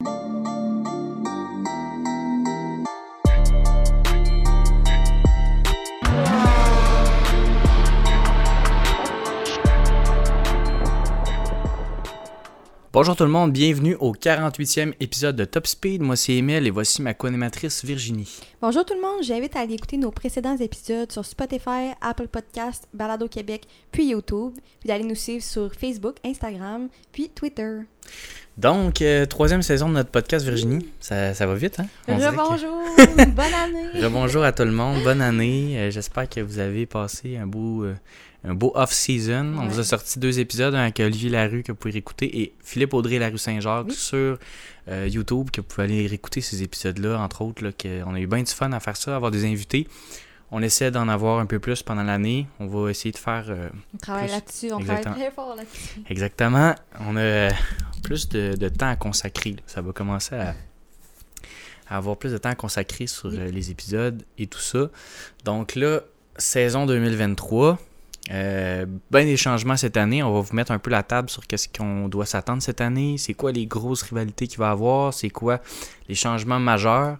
you Bonjour tout le monde, bienvenue au 48e épisode de Top Speed. Moi c'est Emile et voici ma co-animatrice Virginie. Bonjour tout le monde, j'invite à aller écouter nos précédents épisodes sur Spotify, Apple Podcast, Balado Québec, puis YouTube, puis d'aller nous suivre sur Facebook, Instagram, puis Twitter. Donc, euh, troisième saison de notre podcast Virginie, ça, ça va vite, hein? Rebonjour, bonne année! Rebonjour à tout le monde, bonne année. Euh, J'espère que vous avez passé un beau... euh, un beau off-season. On vous a sorti deux épisodes, un avec Olivier Larue que vous pouvez réécouter et Philippe Audrey Larue Saint-Jacques Oui. sur euh, YouTube que vous pouvez aller réécouter ces épisodes-là, entre autres. Là, que on a eu bien du fun à faire ça, avoir des invités. On essaie d'en avoir un peu plus pendant l'année. On va essayer de faire euh, On travaille là-dessus, on Exactement. travaille très fort là-dessus. exactement. On a euh, plus de, de temps à consacrer. là. Ça va commencer à, à avoir plus de temps à consacrer sur Oui. les épisodes et tout ça. Donc là, saison 2023. Euh, ben des changements cette année. On va vous mettre un peu la table sur qu'est-ce qu'on doit s'attendre cette année. C'est quoi les grosses rivalités qu'il va y avoir? C'est quoi les changements majeurs?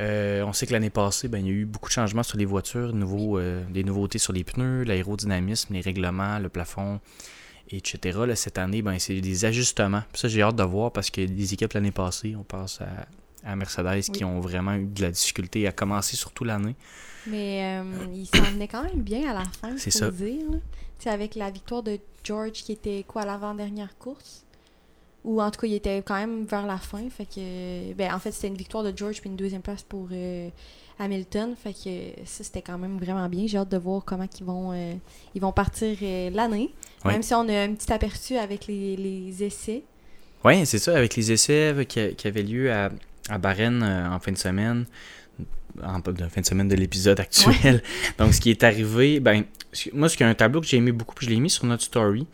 Euh, on sait que l'année passée, ben, il y a eu beaucoup de changements sur les voitures, nouveaux, euh, des nouveautés sur les pneus, l'aérodynamisme, les règlements, le plafond, etc. Là, cette année, ben, c'est des ajustements. Puis ça, j'ai hâte de voir parce que les équipes l'année passée, on passe à, à Mercedes qui ont vraiment eu de la difficulté à commencer surtout l'année. Mais euh, il s'en venait quand même bien à la fin, C'est ça. dire. là. Avec la victoire de George qui était quoi à l'avant-dernière course Ou en tout cas, il était quand même vers la fin. Fait que, ben, en fait, c'était une victoire de George puis une deuxième place pour euh, Hamilton. Fait que ça, c'était quand même vraiment bien. J'ai hâte de voir comment ils vont, euh, ils vont partir euh, l'année. Oui. Même si on a un petit aperçu avec les, les essais. Oui, c'est ça, avec les essais qui, qui avaient lieu à, à Bahreïn en fin de semaine, en, fin de semaine de l'épisode actuel. Donc, ce qui est arrivé, ben, moi, ce qui est un tableau que j'ai aimé beaucoup, puis je l'ai mis sur notre story,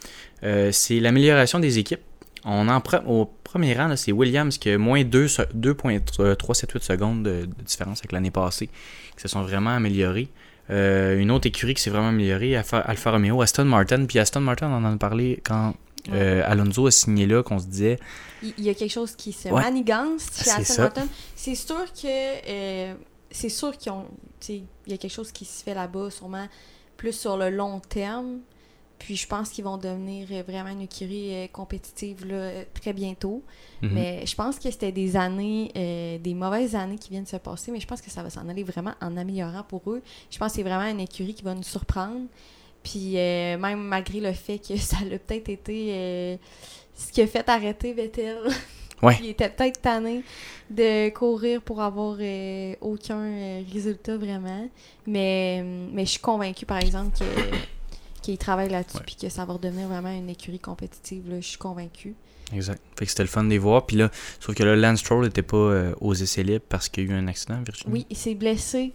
euh, c'est l'amélioration des équipes. On en pre- au premier rang, c'est Williams qui a moins 2 se- 2.378 secondes de, de différence avec l'année passée, qui se sont vraiment améliorés. Euh, une autre écurie qui s'est vraiment améliorée, Alfa, Alfa Romeo, Aston Martin. Puis Aston Martin, on en a parlé quand euh, Alonso a signé là, qu'on se disait Il y a quelque chose qui se Ouais. manigance chez C'est Aston ça. Martin. C'est sûr que euh, c'est sûr qu'ils ont tu sais, il y a quelque chose qui se fait là-bas sûrement plus sur le long terme. Puis je pense qu'ils vont devenir vraiment une écurie euh, compétitive là, euh, très bientôt. Mhm. Mais je pense que c'était des années, euh, des mauvaises années qui viennent de se passer, mais je pense que ça va s'en aller vraiment en améliorant pour eux. Je pense que c'est vraiment une écurie qui va nous surprendre. Puis euh, même malgré le fait que ça a peut-être été euh, ce qui a fait arrêter Vettel. Ouais. Il était peut-être tanné de courir pour avoir euh, aucun euh, résultat vraiment. Mais, mais je suis convaincue, par exemple, que qu'il travaille là-dessus puis que ça va redevenir vraiment une écurie compétitive. Là, je suis convaincue. Exact. Fait que c'était le fun de les voir. Puis là, sauf que là, Lance Stroll n'était pas euh, aux essais libres parce qu'il y a eu un accident, Virginie. Oui, il s'est blessé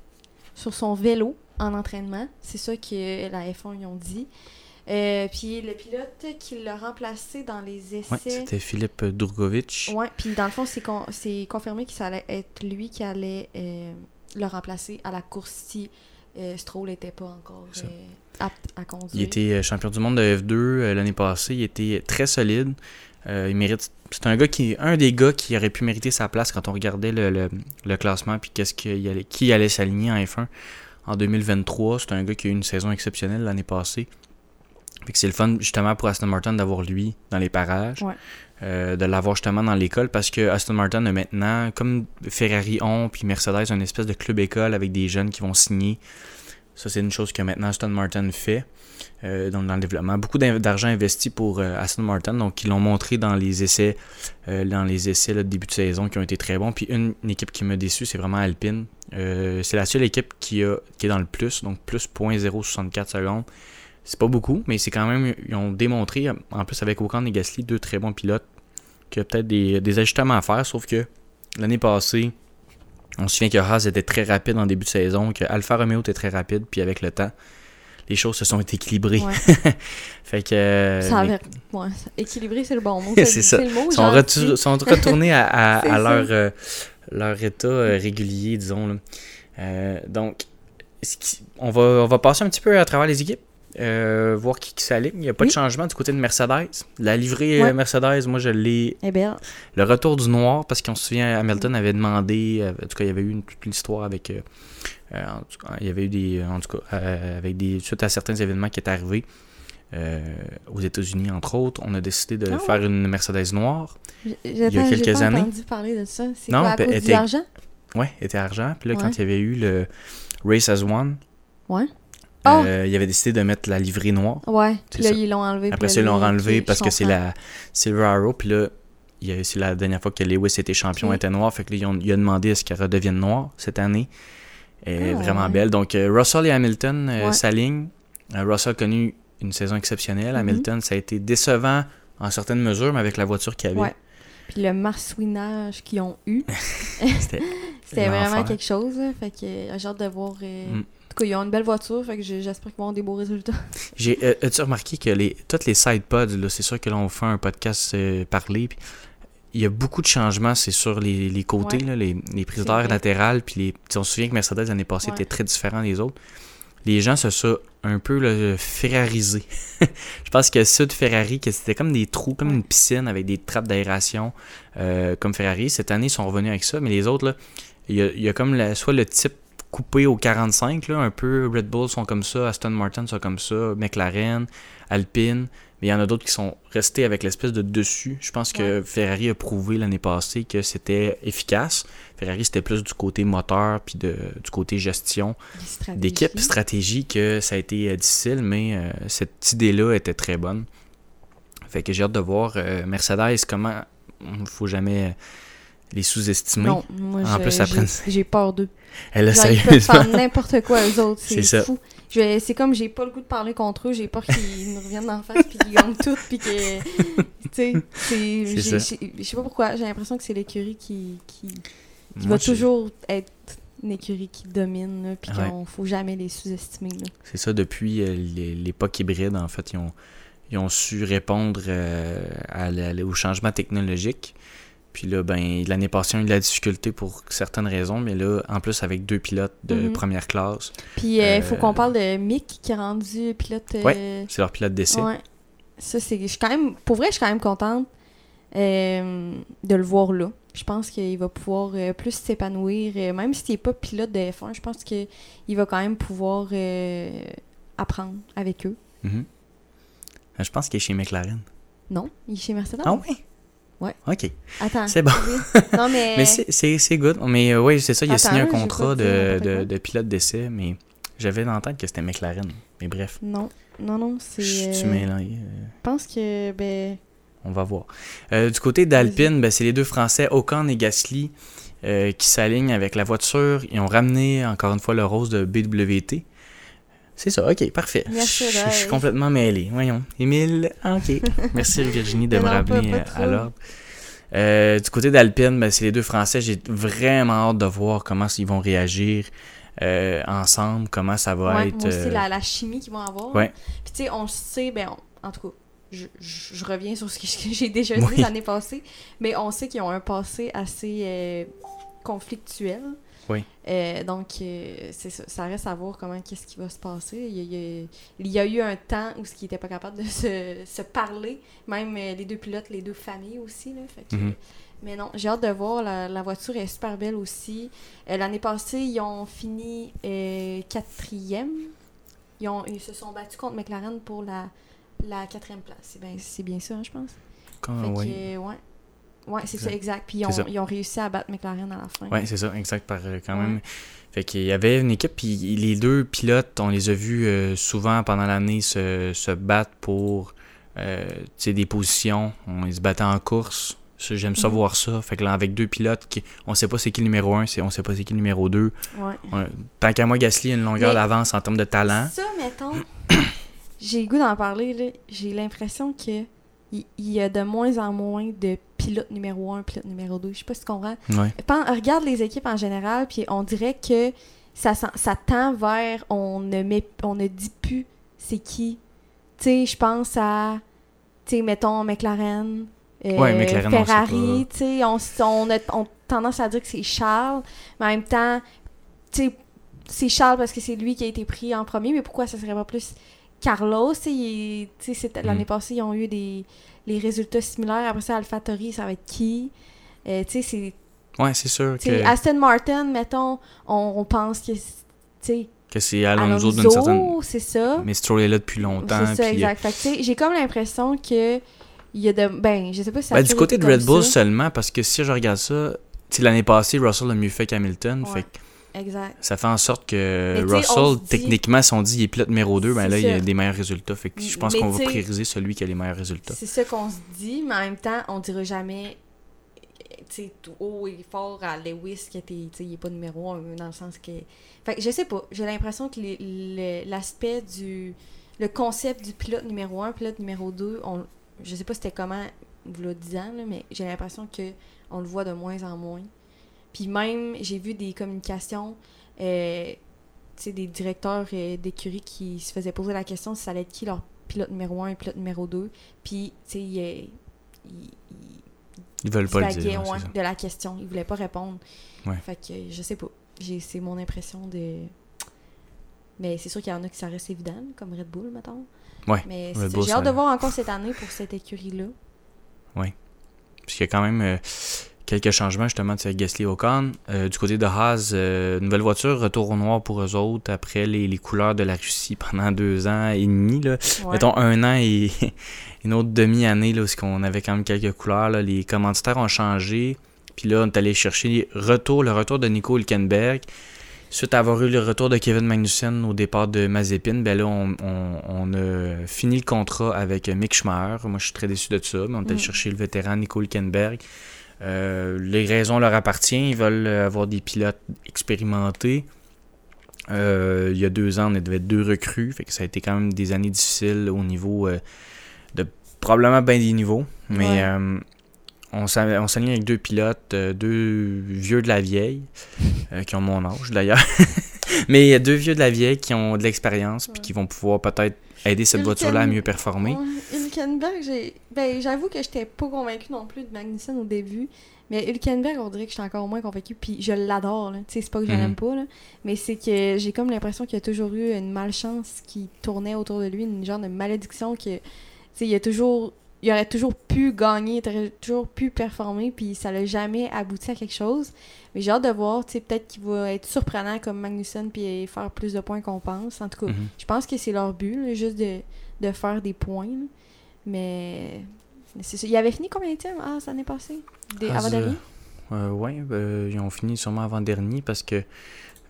sur son vélo en entraînement. C'est ça que la F1 ils ont dit. Euh, puis le pilote qui l'a remplacé dans les Ouais, essais. c'était Philippe Durgovic. Ouais, puis dans le fond, c'est con- confirmé que ça allait être lui qui allait euh, le remplacer à la course si euh, Stroll n'était pas encore euh, apte à conduire. Il était champion du monde de F2 euh, l'année passée. Il était très solide. Il mérite. C'est un gars qui, un des gars qui aurait pu mériter sa place quand on regardait le, le- le classement puis qu'est-ce qu'il allait, qui allait s'aligner en F1 en 2023. C'est un gars qui a eu une saison exceptionnelle l'année passée. C'est le fun justement pour Aston Martin d'avoir lui dans les parages. Ouais. Euh, de l'avoir justement dans l'école parce que Aston Martin a maintenant, comme Ferrari ont, puis Mercedes, une espèce de club école avec des jeunes qui vont signer. Ça, c'est une chose que maintenant Aston Martin fait euh, dans, dans le développement. Beaucoup d'argent investi pour euh, Aston Martin, donc ils l'ont montré dans les essais, dans les essais là, de début de saison qui ont été très bons. Puis une, une équipe qui m'a déçu, c'est vraiment Alpine. C'est la seule équipe qui, a, qui est dans le plus, donc plus 0.064 secondes. C'est pas beaucoup, mais c'est quand même, ils ont démontré, en plus avec Ocon et Gasly, deux très bons pilotes, qu'il y a peut-être des, des ajustements à faire, sauf que l'année passée, on se souvient que Haas était très rapide en début de saison, que Alfa Romeo était très rapide, puis avec le temps, les choses se sont équilibrées. Ouais. fait que. euh, Ça les- avait- ouais, équilibré, c'est le bon mot. C'est ça. le mot. sont, retournés à, leur, euh, leur état euh, régulier, disons. là. Euh, donc, on, va, on va passer un petit peu à travers les équipes. Euh, voir qui, qui s'aligne. Il n'y a pas de changement du côté de Mercedes. La livrée Ouais. euh, Mercedes, moi, je l'ai. Eh bien, Le retour du noir, parce qu'on se souvient, Hamilton avait demandé. euh, En tout cas, il y avait eu une, toute l'histoire avec. euh, euh, en tout cas, il y avait eu des. En tout cas, euh, avec des. Suite à certains événements qui étaient arrivés. aux États-Unis, entre autres, on a décidé de Ah faire une Mercedes noire. j- y a quelques pas années. entendu parler de ça. C'est Non, quoi, à ben, cause elle du était- argent? Ouais, était argent. Puis là, Ouais. quand il y avait eu le Race as One, Ouais. Oh! euh, il avait décidé de mettre la livrée noire. Ouais, puis là, ça. ils l'ont enlevé. Après ça, ils l'ont enlevé parce que c'est la Silver Arrow. Puis là, il y a- c'est la dernière fois que Lewis était champion, Ok. était noir. Fait que là, ils ont- il a demandé à ce qu'elle redevienne noire cette année. Elle est Ah, vraiment ouais. belle. Donc, euh, Russell et Hamilton euh, s'alignent. Russell a connu une saison exceptionnelle. Mhm. Hamilton, ça a été décevant en certaines mesures, mais avec la voiture qu'il y avait. Ouais. Puis le marsouinage qu'ils ont eu, C'était vraiment quelque chose. Fait que j'ai hâte de voir. euh, Mm. Tout cas, ils ont une belle voiture. Fait que j'ai- j'espère qu'ils vont avoir des beaux résultats. J'ai, euh, as-tu remarqué que les, toutes les side pods, là, c'est sûr que là, on fait un podcast euh, parlé, puis il y a beaucoup de changements, c'est sur les, les côtés, Ouais. là, les, les prises d'air latérales, puis les, on se souvient que Mercedes l'année passée Ouais. était très différent des autres. Les gens se sont un peu là, ferrarisés. Je pense que ceux de Ferrari, que c'était comme des trous, comme Ouais. une piscine avec des trappes d'aération, euh, comme Ferrari. Cette année, ils sont revenus avec ça, mais les autres, là, il y a, il y a comme la- soit le type coupé au 45, là, un peu Red Bull sont comme ça, Aston Martin sont comme ça, McLaren, Alpine, mais il y en a d'autres qui sont restés avec l'espèce de dessus. Je pense que Ferrari a prouvé l'année passée que c'était efficace. Ferrari, c'était plus du côté moteur puis de, du côté gestion d'équipe, stratégie, que ça a été euh, difficile, mais euh, cette idée-là était très bonne. Fait que j'ai hâte de voir euh, Mercedes, comment. Il faut jamais les sous-estimer. Non, moi, En plus, j'ai- j'ai peur d'eux. Elle a sérieusement. n'importe quoi, eux autres. C'est ça. fou. C'est comme j'ai pas le goût de parler contre eux, j'ai peur qu'ils nous reviennent en face puis qu'ils gagnent tout puis que. Tu sais, je sais pas pourquoi, j'ai l'impression que c'est l'écurie qui, qui, qui Moi, va toujours être une écurie qui domine, là, puis Ouais. qu'on faut jamais les sous-estimer. C'est ça, depuis euh, l'é- l'époque hybride, en fait, ils ont, ils ont su répondre euh, à la- au changement technologique. Puis là, ben, l'année passée, on a eu de la difficulté pour certaines raisons, mais là, en plus, avec deux pilotes de Mhm. première classe, Puis il Euh, faut qu'on parle de Mick qui est rendu pilote. euh, c'est leur pilote d'essai. Ouais. Ça, c'est. Je suis quand même. Pour vrai, je suis quand même contente euh, de le voir là. Je pense qu'il va pouvoir euh, plus s'épanouir. euh, même s'il n'est pas pilote de F1, je pense qu'il va quand même pouvoir euh, apprendre avec eux. Mhm. Euh, Je pense qu'il est chez McLaren. Non, il est chez Mercedes. Ah oui? Ouais. OK. Attends. C'est bon. oui. Non, mais. Mais c'est- c'est c'est good. Mais euh, oui, c'est ça, il a signé un contrat de, de, pilote d'essai, mais j'avais dans la tête que c'était McLaren. Mais bref, Non, non, non, c'est. je euh, euh, Je pense que. Ben. On va voir. Euh, du côté d'Alpine, ben, c'est les deux Français, Ocon et Gasly, qui s'alignent avec la voiture. Ils ont ramené encore une fois le rose de BWT. C'est ça, ok, parfait. Je suis complètement mêlé. Voyons. Émile, ah, ok. Merci Virginie de me ramener euh, à l'ordre. Euh, du côté d'Alpine, ben, c'est les deux Français. J'ai vraiment hâte de voir comment ils vont réagir euh, ensemble, comment ça va Ouais, être. moi aussi, euh, la, la chimie qu'ils vont avoir. ouais. Puis tu sais, on sait, ben, on- en tout cas, je, je- je reviens sur ce que j'ai déjà Oui. dit l'année passée, mais on sait qu'ils ont un passé assez conflictuel. Oui. Euh, donc, euh, c'est ça. Ça reste à voir comment, qu'est-ce qui va se passer. Il y a, il y eu un temps où ils n'étaient pas capables de se, se parler, même euh, les deux pilotes, les deux familles aussi. Là, fait que- Mhm. Mais non, j'ai hâte de voir. La, la voiture est super belle aussi. Euh, L'année passée, ils ont fini quatrième. Ils, ont, ils se sont battus contre McLaren pour la, la quatrième place. C'est bien, bien ça, hein, je pense. quand- Fait ouais. Ouais, c'est ça, Exact. Puis ils ont, ils ont réussi à battre McLaren à la fin. Ouais, c'est ça, exact, par, euh, quand Ouais. même. Fait qu'il y avait une équipe, puis les deux pilotes, on les a vus euh, souvent pendant l'année se, se battre pour euh, des positions. On ils se battait en course. J'aime ça Mhm. voir ça. Fait que là, avec deux pilotes, qui, on sait pas c'est qui le numéro 1, on sait pas c'est qui le numéro 2. Ouais. tant qu'à moi, Gasly a une longueur d'avance en termes de talent. Ça, mettons, j'ai le goût d'en parler, là. J'ai l'impression que il y a de moins en moins de pilotes numéro 1, pilote numéro 2. Je sais pas si tu comprends. Ouais. Regarde les équipes en général, puis on dirait que ça, ça tend vers on ne met on ne dit plus c'est qui. Tu sais, je pense à tu sais mettons McLaren, euh, Ouais, McLaren, Ferrari, tu sais, on, on a on a tendance à dire que c'est Charles, mais en même temps, tu sais, c'est Charles parce que c'est lui qui a été pris en premier, mais pourquoi ça serait pas plus Carlos, l'année Mm. passée, ils ont eu des les résultats similaires. Après ça, AlphaTauri, ça va être qui? Euh, tu sais, c'est Ouais, c'est sûr que, Aston Martin, mettons, on, on pense que, tu sais, que c'est Alonso d'une certaine. c'est ça. Mais Stroll est là depuis longtemps. C'est ça, puis, euh, exact. Fait que, j'ai comme l'impression que il y a de... Ben, je sais pas si ça Ben, du côté de Red Bull ça. seulement, parce que si je regarde ça, l'année passée, Russell a mieux fait qu'Hamilton. Ouais. Fait que Exact. ça fait en sorte que Russell, dit- techniquement, si on dit il est pilote numéro 2, ben là, il a des meilleurs résultats. Fait que je pense qu'on va prioriser celui qui a les meilleurs résultats. C'est ça qu'on se dit, mais en même temps, on dira jamais tu sais, tout haut et fort à Lewis qui était, tu sais, il est pas numéro un, dans le sens que... Fait que je sais pas, j'ai l'impression que l'aspect du... Le concept du pilote numéro 1, pilote numéro 2, on, je sais pas c'était comment, vous le disant, là, mais j'ai l'impression que on le voit de moins en moins. Puis même, j'ai vu des communications, euh, des directeurs euh, d'écurie qui se faisaient poser la question si ça allait être qui leur pilote numéro 1 et pilote numéro 2. Puis, tu sais, il, il, il- Ils veulent pas le dire. ouais, de la question. Il voulait pas répondre. Ouais. Fait que je sais pas. C'est mon impression de. Mais c'est sûr qu'il y en a qui ça reste évident, comme Red Bull, mettons. Ouais, Mais j'ai hâte de voir encore cette année pour cette écurie-là. Parce qu'il y a quand même euh, quelques changements justement de Gasly Ocon. Euh, du côté de Haas, euh, nouvelle voiture, retour au noir pour eux autres après les, les couleurs de la Russie pendant deux ans et demi. Là. Ouais. Mettons un an et une autre demi-année, là, parce qu'on avait quand même quelques couleurs. Là. Les commanditaires ont changé. Puis là, on est allé chercher retour, le retour de Nico Hülkenberg. Suite à avoir eu le retour de Kevin Magnussen au départ de Mazepin, ben là, on, on- on a fini le contrat avec Mick Schumacher. Moi, je suis très déçu de ça, mais on est allé Mm. chercher le vétéran Nico Hülkenberg. Euh, les raisons leur appartiennent. Ils veulent avoir des pilotes expérimentés. Euh, il y a deux ans, on avait deux recrues. Fait que ça a été quand même des années difficiles au niveau euh, de probablement bien des niveaux. Mais Ouais. euh, on s'a- on s'aligne avec deux pilotes, euh, deux vieux de la vieille, euh, qui ont mon âge d'ailleurs. Mais il y a deux vieux de la vieille qui ont de l'expérience puis qui vont pouvoir peut-être aider cette voiture-là à mieux performer. Hülkenberg, j'ai. Ben, j'avoue que j'étais pas convaincue non plus de Magnussen au début. Mais Hülkenberg, on dirait que j'étais encore moins convaincue. Puis je l'adore, là. Tu sais, c'est pas que je Mhm. l'aime pas, là. Mais c'est que j'ai comme l'impression qu'il y a toujours eu une malchance qui tournait autour de lui, une genre de malédiction que. Tu sais, il a toujours. Il aurait toujours pu gagner, il aurait toujours pu performer, puis ça l'a jamais abouti à quelque chose. Mais j'ai hâte de voir, tu sais, peut-être qu'il va être surprenant comme Magnussen, puis faire plus de points qu'on pense. En tout cas, Mhm. je pense que c'est leur but, là, juste de, de faire des points. là. Mais, mais c'est ça. Il avait fini combien de temps ah, ça l'année passée Des, Ah, avant ça- dernier Euh, ouais, euh, ils ont fini sûrement avant-dernier parce que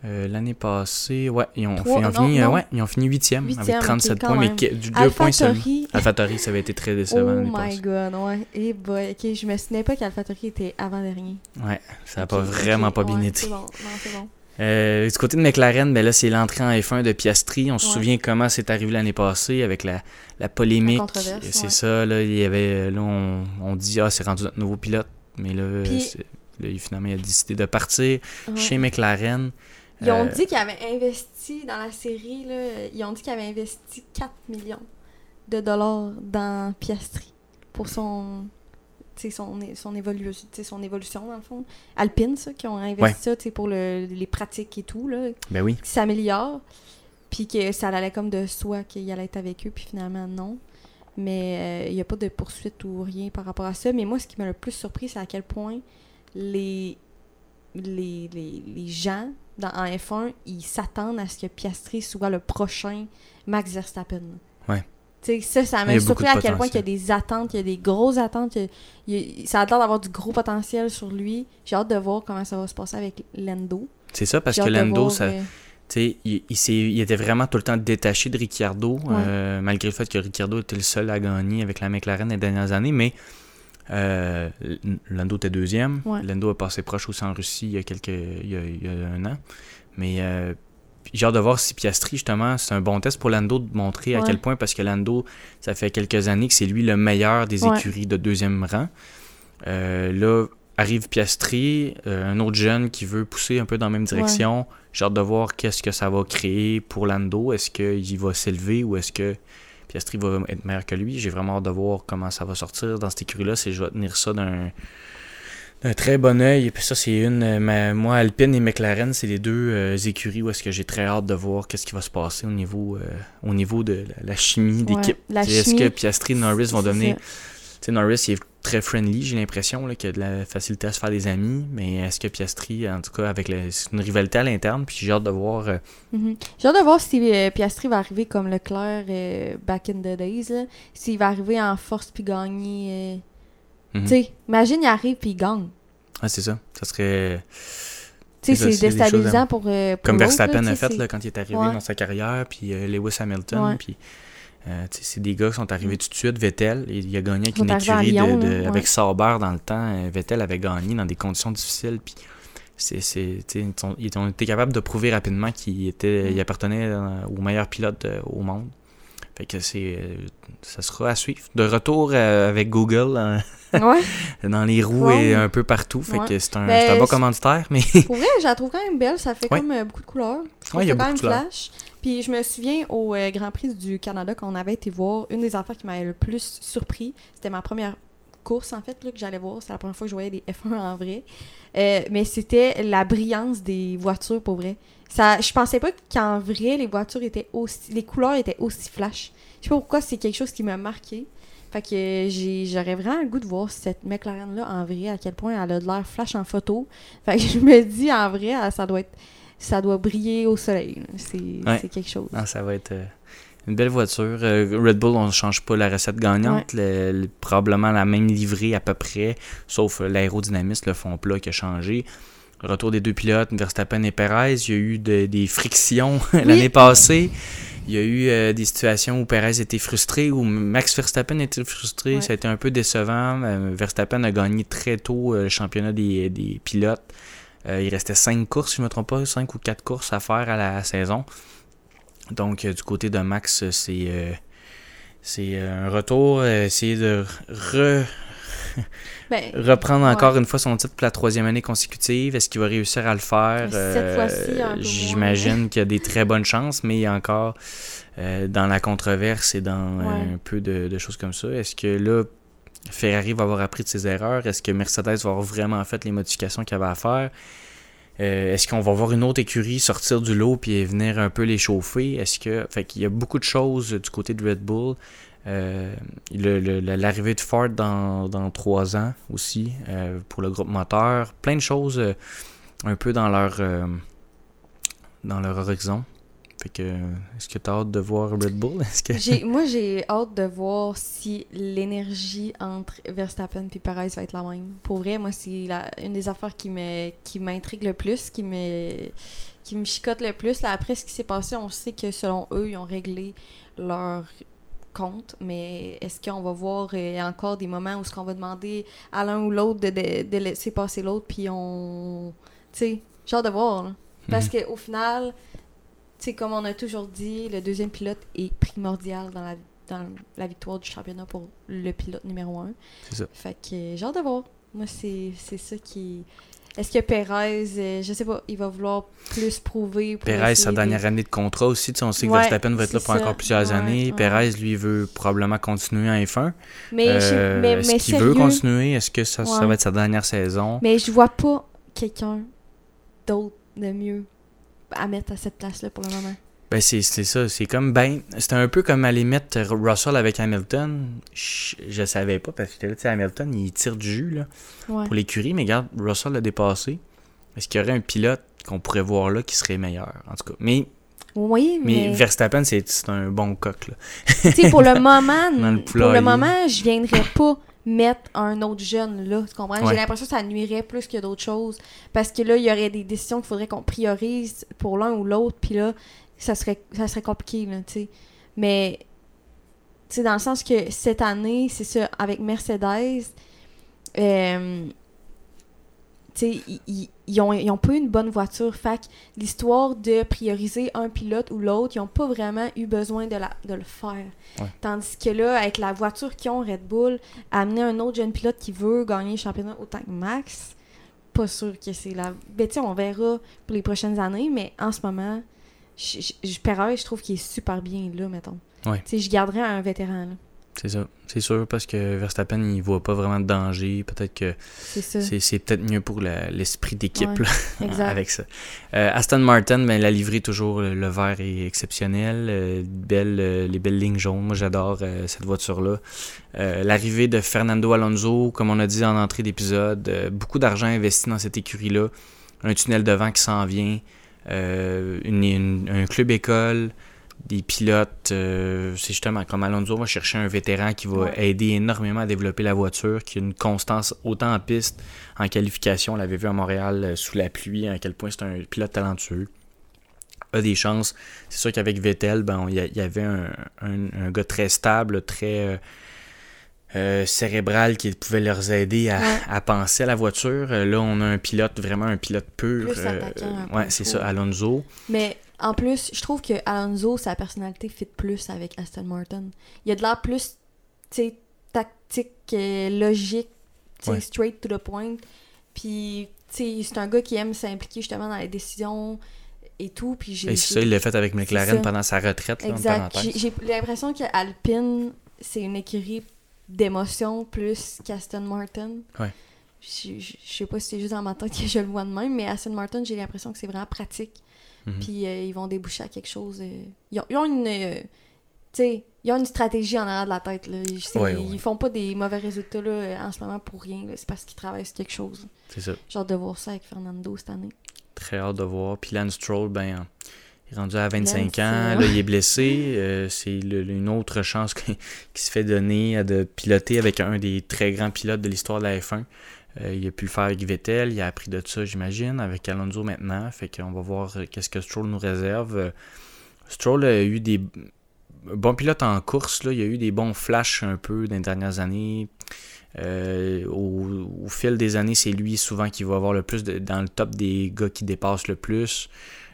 euh, l'année passée, ouais, ils ont, Trois- ont non, fini, euh, non. ouais, ils ont fini huitième avec Huitième, ok, 37 quand points, mais même. du deux points seulement. AlphaTauri. Ça avait été très décevant Oh l'année my passée. god, ouais. Et boy, ok, je me souvenais pas qu'AlphaTauri était avant-dernier. Ouais, ça n'a pas vraiment pas bien ouais, été. C'est bon, non, c'est bon. Euh, du côté de McLaren, ben là, c'est l'entrée en F1 de Piastri. On se souvient comment c'est arrivé l'année passée avec la, la polémique. La c'est ouais. ça, là, il y avait, là on, on dit, ah, c'est rendu notre nouveau pilote. Mais là, Puis- là, finalement, il a décidé de partir chez McLaren. Ils ont Euh, dit qu'ils avaient investi dans la série, là, ils ont dit qu'ils avaient investi 4 millions de dollars dans Piastri pour son, son, son, évolu- son évolution, dans le fond. Alpine, ça, qui ont investi Ouais. ça pour le- les pratiques et tout, là, Ben oui. qui s'améliorent. Puis que ça allait comme de soi qu'il allait être avec eux, puis finalement, non. Mais euh, il n'y a pas de poursuite ou rien par rapport à ça. Mais moi, ce qui m'a le plus surpris, c'est à quel point les, les, les, les gens dans, en F1, ils s'attendent à ce que Piastri soit le prochain Max Verstappen. Ouais. Tu sais, ça, ça Il m'a surpris à quel point qu'il y a des attentes, qu'il y a des grosses attentes. il ça a l'air d'avoir du gros potentiel sur lui. J'ai hâte de voir comment ça va se passer avec Lando. C'est ça, parce que Lando, voir, ça, euh, il, il, s'est- il était vraiment tout le temps détaché de Ricciardo, euh, malgré le fait que Ricciardo était le seul à gagner avec la McLaren les dernières années, mais euh, Lando était deuxième. Ouais. Lando a passé proche aussi en Russie il y a, quelques, il y a, il y a un an. Mais euh, j'ai hâte de voir si Piastri, justement, c'est un bon test pour Lando de montrer à quel point, parce que Lando, ça fait quelques années que c'est lui le meilleur des Ouais. écuries de deuxième rang. Euh, là, arrive Piastri, euh, un autre jeune qui veut pousser un peu dans la même direction. J'ai hâte de voir qu'est-ce que ça va créer pour Lando. Est-ce qu'il va s'élever ou est-ce que Piastri va être meilleur que lui? J'ai vraiment hâte de voir comment ça va sortir dans cette écurie-là. Si je vais tenir ça d'un d'un très bon œil. Et puis ça, c'est une. euh, ma- moi, Alpine et McLaren, c'est les deux euh, écuries où est-ce que j'ai très hâte de voir qu'est-ce qui va se passer au niveau, euh, au niveau de la, la chimie Ouais, d'équipe. sais, Est-ce que Piastri et Norris vont c'est devenir. ça. Tu sais, Norris, il est très friendly, j'ai l'impression, là, qu'il a de la facilité à se faire des amis. Mais est-ce que Piastri, en tout cas, avec le- c'est une rivalité à l'interne, puis j'ai hâte de voir. euh, Mhm. J'ai hâte de voir si euh, Piastri va arriver comme Leclerc euh, back in the days. là. S'il va arriver en force puis gagner. mhm. Tu sais, imagine, il arrive puis il gagne. Ah, c'est ça. Ça serait. Tu sais, C'est choses déstabilisant pour, pour Comme Verstappen a fait là, quand il est arrivé Ouais. dans sa carrière, puis Lewis Hamilton, puis euh, c'est des gars qui sont arrivés tout de suite. Vettel, et il a gagné avec une écurie de- Lyon, de- là, ouais. avec Sauber dans le temps. Euh, Vettel avait gagné dans des conditions difficiles, puis c'est, c'est, ils, ont été capables de prouver rapidement qu'il était, Mm. il appartenait euh, au meilleur pilote euh, au monde. Fait que c'est, ça sera à suivre. De retour avec Google Ouais. dans les roues et un peu partout. Fait que c'est un, Ben, un commanditaire, mais Pour vrai, je la trouve quand même belle. Ça fait comme beaucoup de couleurs. Je trouve y a quand même flash. Puis je me souviens au euh, Grand Prix du Canada qu'on avait été voir, une des affaires qui m'avait le plus surpris, c'était ma première course en fait là, que j'allais voir. C'est la première fois que je voyais des F1 en vrai. Euh, mais c'était la brillance des voitures pour vrai. Ça, je pensais pas qu'en vrai les voitures étaient aussi, les couleurs étaient aussi flash. Je sais pas pourquoi c'est quelque chose qui m'a marqué. Fait que j'aurais vraiment le goût de voir cette McLaren là en vrai, à quel point elle a de l'air flash en photo. Fait que je me dis en vrai, ça doit être, ça doit briller au soleil. C'est, Ouais. quelque chose. Non, ça va être euh, une belle voiture. Euh, Red Bull, on ne change pas la recette gagnante. Le- le- probablement la même livrée à peu près, sauf euh, l'aérodynamisme, le fond plat qui a changé. Retour des deux pilotes, Verstappen et Perez. Il y a eu de- des frictions l'année passée. Il y a eu euh, des situations où Perez était frustré, où Max Verstappen était frustré. Ouais. Ça a été un peu décevant. Verstappen a gagné très tôt le championnat des, des pilotes. Euh, il restait 5 courses, si je ne me trompe pas, 5 ou 4 courses à faire à la saison. Donc, euh, du côté de Max, euh, c'est c'est un retour, essayer de re- Ben, reprendre Ouais. encore une fois son titre pour la troisième année consécutive. Est-ce qu'il va réussir à le faire? Cette Euh. J'imagine qu'il y a des très bonnes chances, mais il y a encore euh, dans la controverse et dans euh, un peu de, de choses comme ça. Est-ce que là, Ferrari va avoir appris de ses erreurs? Est-ce que Mercedes va avoir vraiment fait les modifications qu'il avait à faire? Euh, Est-ce qu'on va voir une autre écurie sortir du lot puis venir un peu les chauffer? Est-ce que. Fait qu'il y a beaucoup de choses du côté de Red Bull. Euh, L'arrivée de Ford dans, dans trois ans aussi euh, pour le groupe moteur. Plein de choses un peu dans leur dans leur horizon. Fait que est-ce que tu as hâte de voir Red Bull? Est-ce que. j'ai, moi, j'ai hâte de voir si l'énergie entre Verstappen et Perez va être la même. Pour vrai, moi, c'est la- une des affaires qui, me, qui m'intrigue le plus, qui me, qui me chicote le plus. Là, après ce qui s'est passé, on sait que selon eux, ils ont réglé leur compte, mais est-ce qu'on va voir euh, encore des moments où ce qu'on va demander à l'un ou l'autre de, de, de laisser passer l'autre, puis on... Tu sais, j'ai hâte de voir, là. Parce Mhm. qu'au final, sais, comme on a toujours dit, le deuxième pilote est primordial dans la, dans la victoire du championnat pour le pilote numéro un. C'est ça. Fait que euh, j'ai hâte de voir. Moi, c'est c'est ça qui... Est-ce que Perez, euh, je sais pas, il va vouloir plus prouver pour Perez, sa de- dernière année de contrat aussi. tu sais, on sait que Ouais, Verstappen va être là pour ça. encore plusieurs Ouais, années. ouais. Perez, lui, veut probablement continuer en F1. Mais, je sais- Euh, mais, Est-ce mais qu'il veut continuer? Est-ce que ça, va être sa dernière saison? mais je vois pas quelqu'un d'autre de mieux à mettre à cette place-là pour le moment? Ben c'est ça, c'est comme ben c'était un peu comme la limite Russell avec Hamilton. Je, je savais pas parce que là, tu sais, Hamilton il tire du jus là, Ouais. pour l'écurie, mais regarde, Russell l'a dépassé. Est-ce qu'il y aurait un pilote qu'on pourrait voir là qui serait meilleur en tout cas? Mais Oui, mais mais, Verstappen c'est un bon coq là. pour le moment, le pour le moment, je viendrais pas mettre un autre jeune là, tu comprends? Ouais. J'ai l'impression que ça nuirait plus que d'autres choses parce que là, il y aurait des décisions qu'il faudrait qu'on priorise pour l'un ou l'autre, puis là, ça serait ça serait compliqué là, tu sais. Mais tu sais dans le sens que cette année, c'est ça avec Mercedes euh, ils- ils, ils ont, pas eu une bonne voiture. Fait l'histoire de prioriser un pilote ou l'autre, ils ont pas vraiment eu besoin de, la, de le faire. Ouais. Tandis que là, avec la voiture qu'ils ont, Red Bull, amener un autre jeune pilote qui veut gagner le championnat autant que Max, pas sûr que c'est la. Ben, on verra pour les prochaines années, mais en ce moment, je, je, je- trouve qu'il est super bien là, mettons. Ouais. Tu sais, je garderais un vétéran là. C'est ça. C'est sûr parce que Verstappen, il voit pas vraiment de danger. Peut-être que c'est peut-être mieux pour l'esprit d'équipe avec ça. Euh, Aston Martin, ben, la livrée toujours, le, vert est exceptionnel. Euh, belle, euh, les belles lignes jaunes. Moi, j'adore cette voiture-là. L'arrivée de Fernando Alonso, comme on a dit en entrée d'épisode, beaucoup d'argent investi dans cette écurie-là. Un tunnel de vent qui s'en vient. un club école des pilotes. Euh, c'est justement comme Alonso va chercher un vétéran qui va aider énormément à développer la voiture, qui a une constance autant en piste, en qualification. On l'avait vu à Montréal euh, sous la pluie, à quel point c'est un pilote talentueux. A des chances. C'est sûr qu'avec Vettel, ben, il y, avait un, gars très stable, très. Euh, cérébral qui pouvait leur aider à, penser à la voiture. là, on a un pilote, vraiment un pilote pur. ouais, c'est ça, Alonso. Mais en plus, je trouve que Alonso, sa personnalité fit plus avec Aston Martin. Il a de l'air plus, tu tactique, logique, tu straight to the point. Puis, tu c'est un gars qui aime s'impliquer justement dans les décisions et tout. Puis j'ai. Et c'est ça, il l'a fait avec McLaren pendant sa retraite. exact. J'ai l'impression qu'Alpine, c'est une écurie d'émotion plus qu'Aston Martin. Ouais. Je, je, sais pas si c'est juste dans ma tête que je le vois de même, mais Aston Martin, j'ai l'impression que c'est vraiment pratique. Mhm. Puis euh, ils vont déboucher à quelque chose. Euh, ils, ont, une. Euh, ils ont une stratégie en arrière de la tête. Là. Ils, font pas des mauvais résultats là, en ce moment pour rien. C'est parce qu'ils travaillent sur quelque chose. C'est ça. Genre de voir ça avec Fernando cette année. Très hâte de voir. Puis Lance Stroll, ben, il est rendu à 25 ans. Là, il est blessé. c'est une autre chance qui, se fait donner de piloter avec un des très grands pilotes de l'histoire de la F1. Euh, il a pu le faire avec Vettel, il a appris de ça, j'imagine, avec Alonso maintenant. Fait qu'on va voir euh, qu'est-ce que Stroll nous réserve. Euh, Stroll a eu des bons pilotes en course, là. il a eu des bons flashs un peu dans les dernières années. au, fil des années, c'est lui souvent qui va avoir le plus dans le top des gars qui dépassent le plus.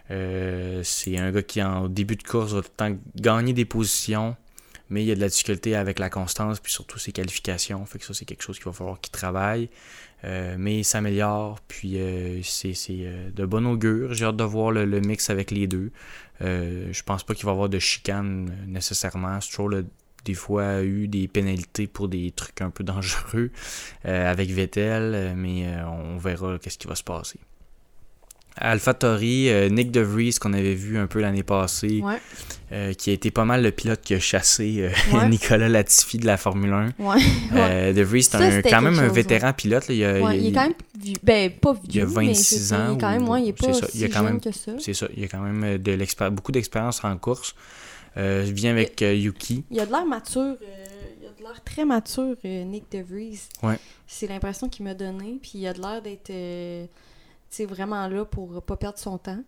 c'est un gars qui, en début de course, va tout le temps gagner des positions, mais il y a de la difficulté avec la constance, puis surtout ses qualifications. Fait que ça, c'est quelque chose qu'il va falloir qu'il travaille. Euh, mais il s'améliore, puis euh, c'est euh, de bon augure. J'ai hâte de voir le, mix avec les deux. je pense pas qu'il va y avoir de chicane nécessairement. Stroll des fois a eu des pénalités pour des trucs un peu dangereux avec Vettel, mais on verra qu'est-ce qui va se passer. AlphaTauri, euh, Nick DeVries qu'on avait vu un peu l'année passée, euh, qui a été pas mal le pilote qui a chassé euh, Nicolas Latifi de la Formule 1. Ouais. DeVries, c'est quand même un vétéran pilote. il, a, il, est quand même vieux. Ben, pas vieux, il a 26 ans. Il est quand même, il est pas ça. il a quand même, que ça. C'est ça. Il a quand même de beaucoup d'expérience en course. il vient avec Yuki. Il a de l'air mature. il a de l'air très mature, Nick DeVries. Ouais. C'est l'impression qu'il m'a donné. Puis il a de l'air d'être vraiment là pour pas perdre son temps.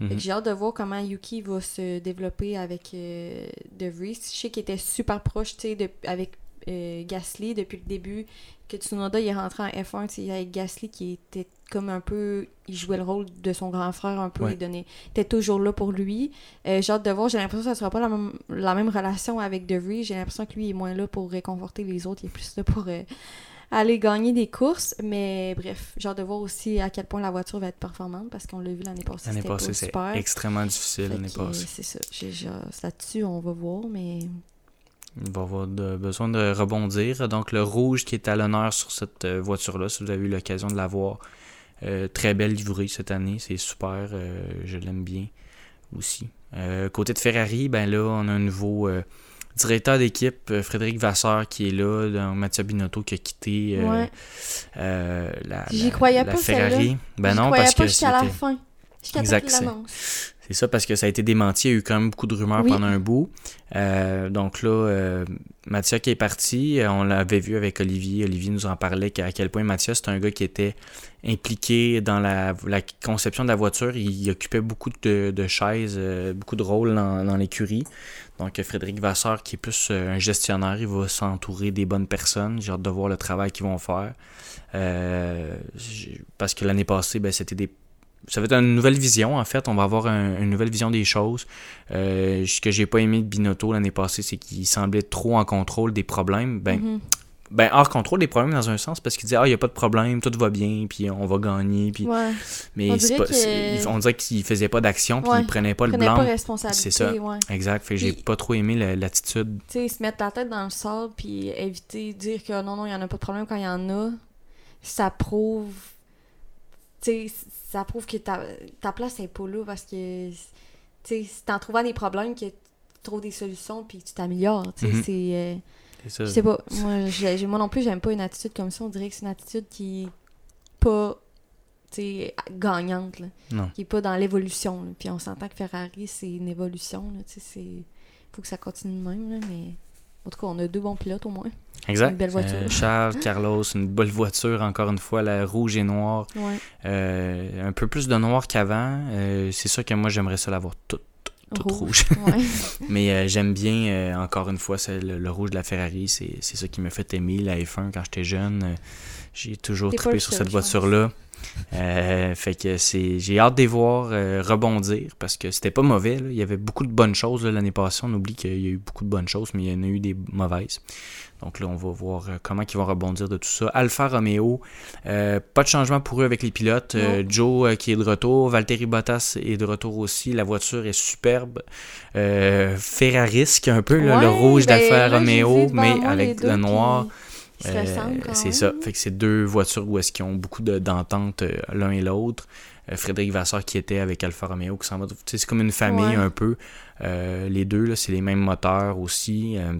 Mhm. J'ai hâte de voir comment Yuki va se développer avec euh, De Vries. Je sais qu'il était super proche de, avec euh, Gasly depuis le début. Que Tsunoda il est rentré en F1 avec Gasly qui était comme un peu. Il jouait le rôle de son grand frère un peu. Il donnait, était toujours là pour lui. Euh, j'ai hâte de voir. J'ai l'impression que ça sera pas la même, la même relation avec De Vries. J'ai l'impression que lui est moins là pour réconforter les autres. Il est plus là pour aller gagner des courses. Mais bref, hâte de voir aussi à quel point la voiture va être performante parce qu'on l'a vu l'année passée. L'année passée, c'est extrêmement difficile l'année passée. C'est ça. Là-dessus, on va voir, mais. Il va avoir besoin de rebondir. Donc, le rouge qui est à l'honneur sur cette euh, voiture-là, si vous avez eu l'occasion de la voir, euh, très belle livrée cette année. C'est super. Euh, je l'aime bien aussi. côté de Ferrari, ben là, on a un nouveau directeur d'équipe, euh, Frédéric Vasseur, qui est là, Mathieu Binotto qui a quitté euh, euh, la, J'y croyais pas, Ferrari. Ben non, parce que jusqu'à la fin. Jusqu'à exact, c'est ça, parce que ça a été démenti. Il y a eu quand même beaucoup de rumeurs pendant un bout. donc là, Mathieu qui est parti, on l'avait vu avec Olivier. Olivier nous en parlait à quel point Mathieu, c'est un gars qui était impliqué dans la, conception de la voiture. Il, occupait beaucoup de, chaises, beaucoup de rôles dans, dans l'écurie. Donc, Frédéric Vasseur, qui est plus euh, un gestionnaire, il va s'entourer des bonnes personnes. J'ai hâte de voir le travail qu'ils vont faire. Euh, parce que l'année passée, ben, c'était des. Ça va être une nouvelle vision, en fait. On va avoir une nouvelle vision des choses. Euh, ce que j'ai pas aimé de Binotto l'année passée, c'est qu'il semblait trop en contrôle des problèmes. Ben, mm-hmm. ben, hors contrôle des problèmes dans un sens parce qu'il disait, ah, il n'y a pas de problème, tout va bien, puis on va gagner. Puis... Ouais. Mais On dirait pas- que- c'est- on dirait qu'il faisait pas d'action, puis Ouais. il prenait pas le Prenait blanc. pas responsabilité. C'est ça. Ouais. Exact. Fait que j'ai pas trop aimé la- l'attitude. Tu sais, se mettre la tête dans le sable puis éviter de dire que non, non, il y en a pas de problème quand il y en a, ça prouve. Tu sais, ça prouve que ta, ta place est pas là parce que. Tu sais, c'est en trouvant des problèmes que tu trouves des solutions puis tu t'améliores. Tu sais, Mhm. c'est. euh. Je sais pas. Moi, j'ai- moi non plus, j'aime pas une attitude comme ça. On dirait que c'est une attitude qui est pas. Gagnante, là. Non. Qui est pas dans l'évolution. Puis on s'entend que Ferrari, c'est une évolution. C'est. Faut que ça continue de même, là, mais. En tout cas, on a deux bons pilotes au moins. Exact. Une belle voiture. Euh, Charles, Carlos, une belle voiture, encore une fois, la rouge et noire. Ouais. Euh, un peu plus de noir qu'avant. Euh, c'est sûr que moi, j'aimerais ça l'avoir toute, toute rouge. Ouais. Mais j'aime bien, encore une fois, le, le rouge de la Ferrari. C'est ça qui m'a fait aimer la F1 quand j'étais jeune. J'ai toujours trippé sur cette voiture-là. Euh, fait que c'est j'ai hâte de les voir euh, rebondir parce que c'était pas mauvais. là. Il y avait beaucoup de bonnes choses l'année passée. On oublie qu'il y a eu beaucoup de bonnes choses, mais il y en a eu des mauvaises. Donc là, on va voir euh, comment ils vont rebondir de tout ça. Alfa Romeo, euh, pas de changement pour eux avec les pilotes. Euh, Joe euh, qui est de retour, Valtteri Bottas est de retour aussi. La voiture est superbe. Euh, Ferrarisque un peu, là, le rouge ben, ai Romeo, mais avec le noir. Ils se Euh, ressemblent quand c'est ça. Fait que c'est deux voitures où est-ce qu'ils ont beaucoup de- d'entente euh, l'un et l'autre. Euh, Frédéric Vasseur qui était avec Alfa Romeo qui s'en va. C'est comme une famille Ouais. un peu. Euh, les deux, c'est les mêmes moteurs aussi. Euh,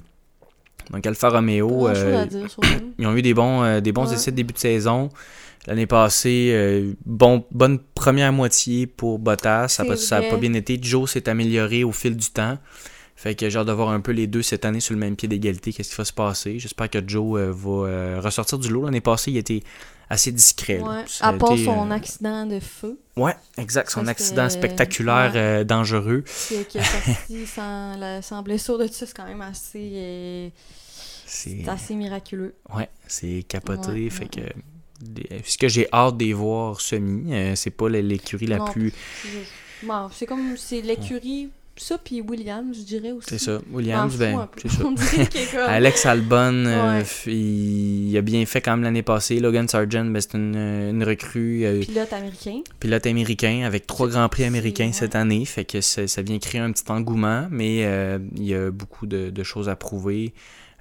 donc Alfa Romeo, euh, dire ils ont eu des bons, des bons Ouais. essais de début de saison. L'année passée, bon, bonne première moitié pour Bottas. Après, ça n'a pas bien été. Joe s'est amélioré au fil du temps. Fait que j'ai hâte de voir un peu les deux cette année sur le même pied d'égalité. Qu'est-ce qui va se passer? J'espère que Joe euh, va euh, ressortir du lot. L'année passée, il était assez discret. Ouais. À part été, son euh, accident de feu, Ouais, exact. Son accident spectaculaire, ouais. dangereux. qui, qui est sorti sans, la- sans blessure de tout ça, c'est quand même assez, C'est assez miraculeux. ouais, c'est capoté. Ouais, fait que ce que j'ai hâte de voir semi, c'est pas l'écurie la Non. plus. Bon, c'est comme, c'est l'écurie, ça, puis Williams, je dirais aussi. C'est ça. Williams, ben, c'est ça. Comme... Alex Albon, euh, Ouais. il, il a bien fait quand même l'année passée. Logan Sargent, ben, c'est une, une recrue, euh, Pilote américain. pilote américain avec trois grands prix américains ouais. cette année. Fait que ça, ça vient créer un petit engouement, mais euh, il y a beaucoup de, de choses à prouver.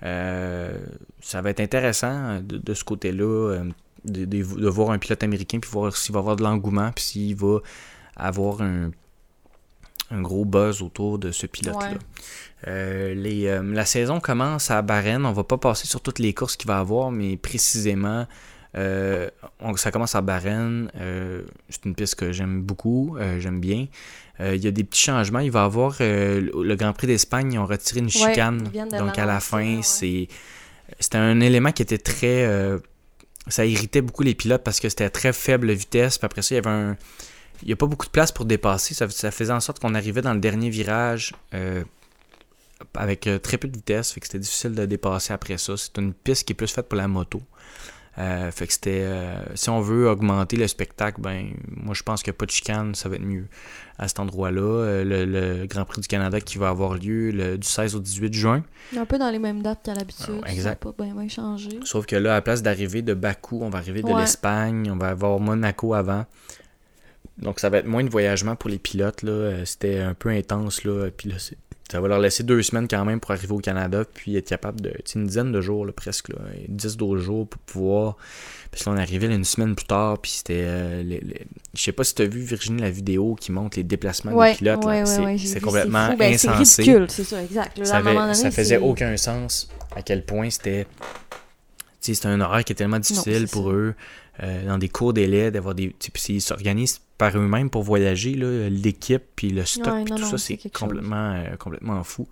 Euh, ça va être intéressant de, de ce côté-là, euh, de, de- de voir un pilote américain, puis voir s'il va avoir de l'engouement, puis s'il va avoir un, un gros buzz autour de ce pilote-là. Ouais. Euh, les, euh, la saison commence à Bahreïn. On va pas passer sur toutes les courses qu'il va avoir, mais précisément, euh, on- ça commence à Bahreïn. Euh, c'est une piste que j'aime beaucoup, j'aime bien. Il y a des petits changements. Il va y avoir le Grand Prix d'Espagne. Ils ont retiré une chicane. donc à la fin, ouais. c'est c'était un élément qui était très. ça irritait beaucoup les pilotes parce que c'était très faible vitesse. Puis après ça, il y avait un. Il n'y a pas beaucoup de place pour dépasser. Ça, ça faisait en sorte qu'on arrivait dans le dernier virage euh, avec euh, très peu de vitesse. Fait que c'était difficile de dépasser après ça. C'est une piste qui est plus faite pour la moto. Euh, fait que c'était. euh, si on veut augmenter le spectacle, ben moi je pense que pas de chicane, ça va être mieux à cet endroit-là. Euh, le, le Grand Prix du Canada qui va avoir lieu le, du 16 au 18 juin. Un peu dans les mêmes dates qu'à l'habitude. Exact. Ça pas bien, bien changé. Sauf que là, à la place d'arriver de Bakou, on va arriver de Ouais. l'Espagne, on va avoir Monaco avant. Donc ça va être moins de voyagement pour les pilotes. là. Euh, C'était un peu intense. Là. Puis là, c'est- ça va leur laisser deux semaines quand même pour arriver au Canada, puis être capable de. une dizaine de jours là, presque. Là, 10-12 jours pour pouvoir. Parce qu'on arrivait là, une semaine plus tard, puis c'était. euh, les- les- Je sais pas si tu as vu, Virginie, la vidéo qui montre les déplacements Ouais, des pilotes. là. ouais, ouais, c'est c'est complètement. Ben, insensé. C'est ridicule, c'est ça, exact. Là, Ça, avait- donné, faisait c'est- aucun sens à quel point c'était. C'était un horaire qui est tellement difficile c'est pour ça. eux, euh, dans des courts délais, d'avoir des. Puis ils s'organisent par eux-mêmes pour voyager, l'équipe, puis le stock, Ouais, puis non, tout non, ça, c'est complètement, euh, complètement fou.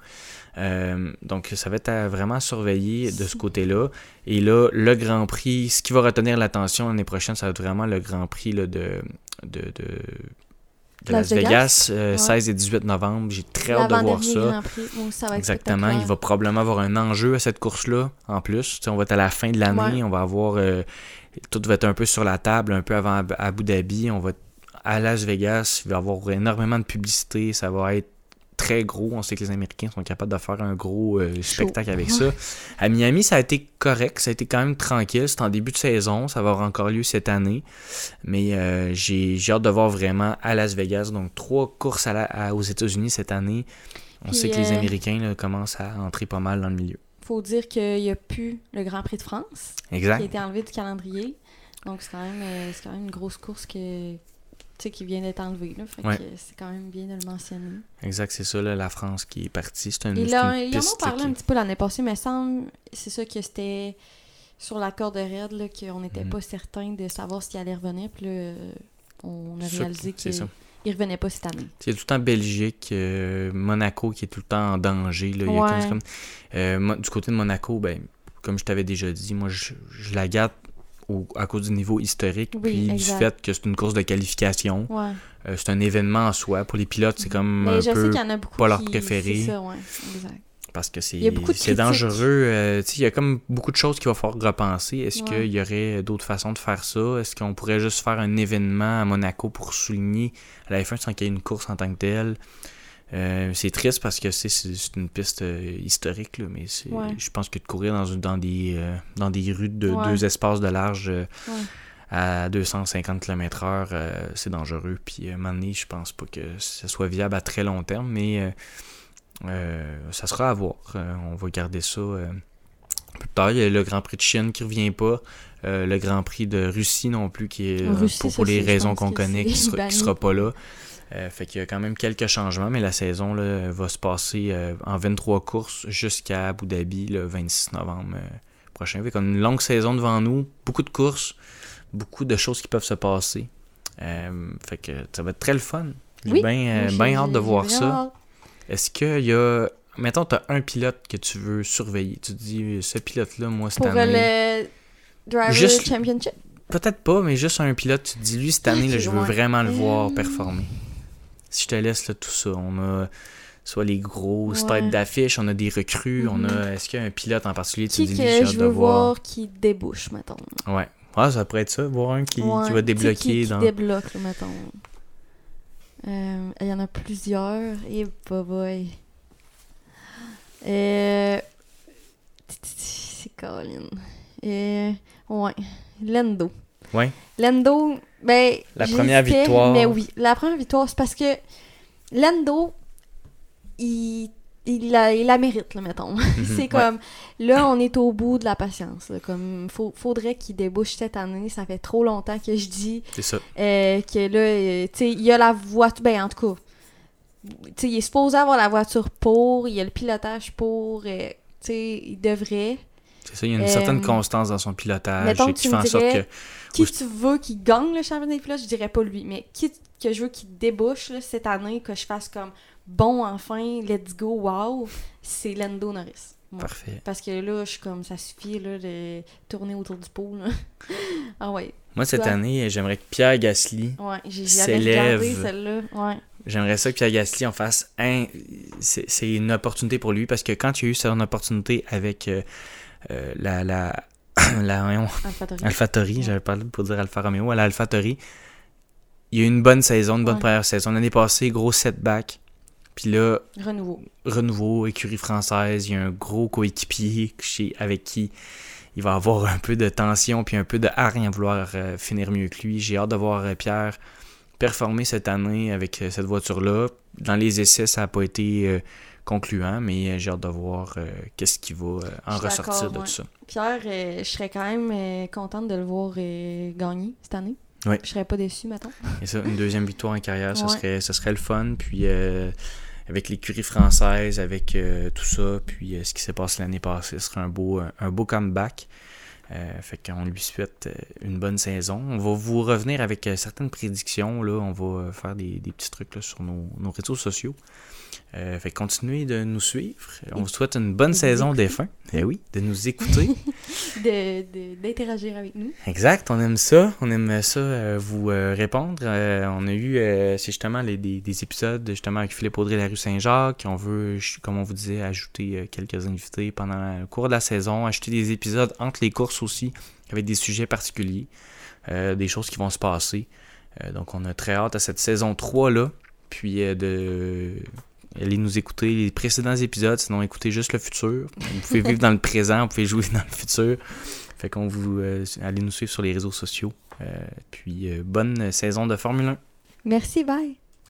Euh, donc, ça va être à vraiment surveiller de ce côté-là. Et là, le Grand Prix, ce qui va retenir l'attention l'année prochaine, ça va être vraiment le Grand Prix là, de, de, de, de Las, Las Vegas. Vegas, euh, Ouais. 16 et 18 novembre. J'ai très hâte de voir ça. Va Exactement. Il va probablement avoir un enjeu à cette course-là, en plus. On va être à la fin de l'année. Ouais. On va avoir. euh, tout va être un peu sur la table, un peu avant Ab- Abu Dhabi. On va être à Las Vegas. Il va y avoir énormément de publicité. Ça va être très gros. On sait que les Américains sont capables de faire un gros euh, spectacle avec ça. À Miami, ça a été correct. Ça a été quand même tranquille. C'est en début de saison. Ça va avoir encore lieu cette année. Mais euh, j'ai hâte de voir vraiment à Las Vegas. Donc, trois courses aux États-Unis cette année. On sait que les euh, Américains commencent à entrer pas mal dans le milieu. faut dire qu'il n'y a plus le Grand Prix de France. Exact. Qui a été enlevé du calendrier. Donc, c'est quand, même, quand même une grosse course que sais, qui vient d'être enlevé. Là, fait que c'est quand même bien de le mentionner. Exact, c'est ça, là, la France qui est partie. C'est un, Ils en ont parlé un petit peu l'année passée, mais semble c'est ça que c'était sur la corde raide, qu'on n'était mhm. pas certain de savoir s'il allait revenir. Puis là, on a réalisé qu'il ne revenait pas cette année. C'est tout le temps Belgique, euh, Monaco qui est tout le temps en danger. Là. Euh, du côté de Monaco, ben, comme je t'avais déjà dit, moi, je, je la garde à cause du niveau historique, puis du fait que c'est une course de qualification. Euh, c'est un événement en soi. Pour les pilotes, c'est comme un peu pas leur préféré. Parce que c'est dangereux. Euh, il y a comme beaucoup de choses qu'il va falloir repenser. Est-ce qu'il y aurait d'autres façons de faire ça? Est-ce qu'on pourrait juste faire un événement à Monaco pour souligner à la F1 sans qu'il y ait une course en tant que telle? Euh, c'est triste parce que c'est une piste euh, historique, là, mais je pense que de courir dans, dans, des, euh, dans des rues de deux espaces de large à 250 km/h, c'est dangereux. Puis à un moment donné, je pense pas que ce soit viable à très long terme, mais ça sera à voir. on va garder ça plus tard. Il y a le Grand Prix de Chine qui revient pas. le Grand Prix de Russie non plus, qui est pour, les raisons qu'on connaît, qui sera, qui sera pas là. Euh, fait qu'il y a quand même quelques changements, mais la saison là, va se passer euh, en 23 courses jusqu'à Abu Dhabi le 26 novembre euh, prochain. Fait qu'on a une longue saison devant nous, beaucoup de courses, beaucoup de choses qui peuvent se passer. fait que ça va être très le fun. J'ai bien hâte de voir ça. Est-ce qu'il y a. Mettons, tu as un pilote que tu veux surveiller. Tu te dis, ce pilote-là, moi, cette Pour année. le Driver Championship Peut-être pas, mais juste un pilote, tu te dis, lui, cette année, je veux vraiment le voir performer si je te laisse là, tout ça, on a soit les gros têtes d'affiche, on a des recrues, on a. Mhm. Est-ce qu'il y a un pilote en particulier qui dis, que je veux voir? qui débouche, mettons. Ouais. Ouais, ça pourrait être ça, voir un qui, qui va débloquer. Qui, dans... débloque, mettons. Euh, il y en a plusieurs. Et bah boy. Euh... C'est Colin. Et... Ouais. Lendo. Ouais. Lendo, ben. La première victoire. Mais oui, la première victoire, c'est parce que Lando, il, il, la, il la mérite, là, mettons. c'est comme. Là, on est au bout de la patience. Comme, faut, faudrait qu'il débouche cette année. Ça fait trop longtemps que je dis. Ça. Euh, que là, euh, tu sais, il y a la voiture. Ben, en tout cas. il est supposé avoir la voiture pour, il y a le pilotage pour, euh, tu sais, il devrait. C'est ça, il y a une certaine constance dans son pilotage et qui fait en sorte que qui tu veux qui gagne le championnat des pilotes, je dirais pas lui, mais qui que je veux qui débouche cette année, que je fasse comme bon, enfin, let's go, wow, c'est Lando Norris. Parfait. Parce que là, je suis comme, ça suffit là, de tourner autour du pot. ah ouais. Moi, cette année, j'aimerais que Pierre Gasly ouais, s'élève. celle-là. Ouais. J'aimerais ça que Pierre Gasly en fasse un. C'est une opportunité pour lui parce que quand il a eu son opportunité avec euh, euh, la, la, la j'avais pas pour dire Alfa Romeo, à la. Il y a eu une bonne saison, une bonne première saison. L'année passée, gros setback. Puis là, renouveau. Renouveau, écurie française, il y a un gros coéquipier avec qui il va avoir un peu de tension puis un peu de hargne à vouloir euh, finir mieux que lui. J'ai hâte de voir euh, Pierre performer cette année avec euh, cette voiture-là. Dans les essais, ça n'a pas été concluant, mais j'ai hâte de voir qu'est-ce qui va en ressortir de tout ça. Pierre, je serais quand même contente de le voir gagner cette année. Oui. Je serais pas déçu, maintenant. Et ça, une deuxième victoire en carrière, ça, serait, ça serait le fun. Puis avec l'écurie française, avec euh, tout ça, puis euh, ce qui s'est passé l'année passée, ce serait un beau, un beau comeback. Euh, fait qu'on lui souhaite une bonne saison. On va vous revenir avec certaines prédictions. Là. On va faire des, des petits trucs là, sur nos, nos réseaux sociaux. Euh, fait continuez de nous suivre. On vous souhaite une bonne saison des fins. Eh oui, de nous écouter. D'interagir de, avec nous. Exact, on aime ça. On aime ça euh, vous euh, répondre. on a eu, c'est justement les, des, épisodes justement avec Philippe Audrey la rue Saint-Jacques. On veut, comme on vous disait, ajouter quelques invités pendant le cours de la saison, ajouter des épisodes entre les courses aussi, avec des sujets particuliers, des choses qui vont se passer. donc on a très hâte à cette saison 3 là. Puis de allez nous écouter les précédents épisodes, sinon écoutez juste le futur. Vous pouvez vivre dans le présent, vous pouvez jouer dans le futur. Fait qu'on vous euh, allez nous suivre sur les réseaux sociaux. Euh, puis bonne saison de Formule 1. Merci, bye.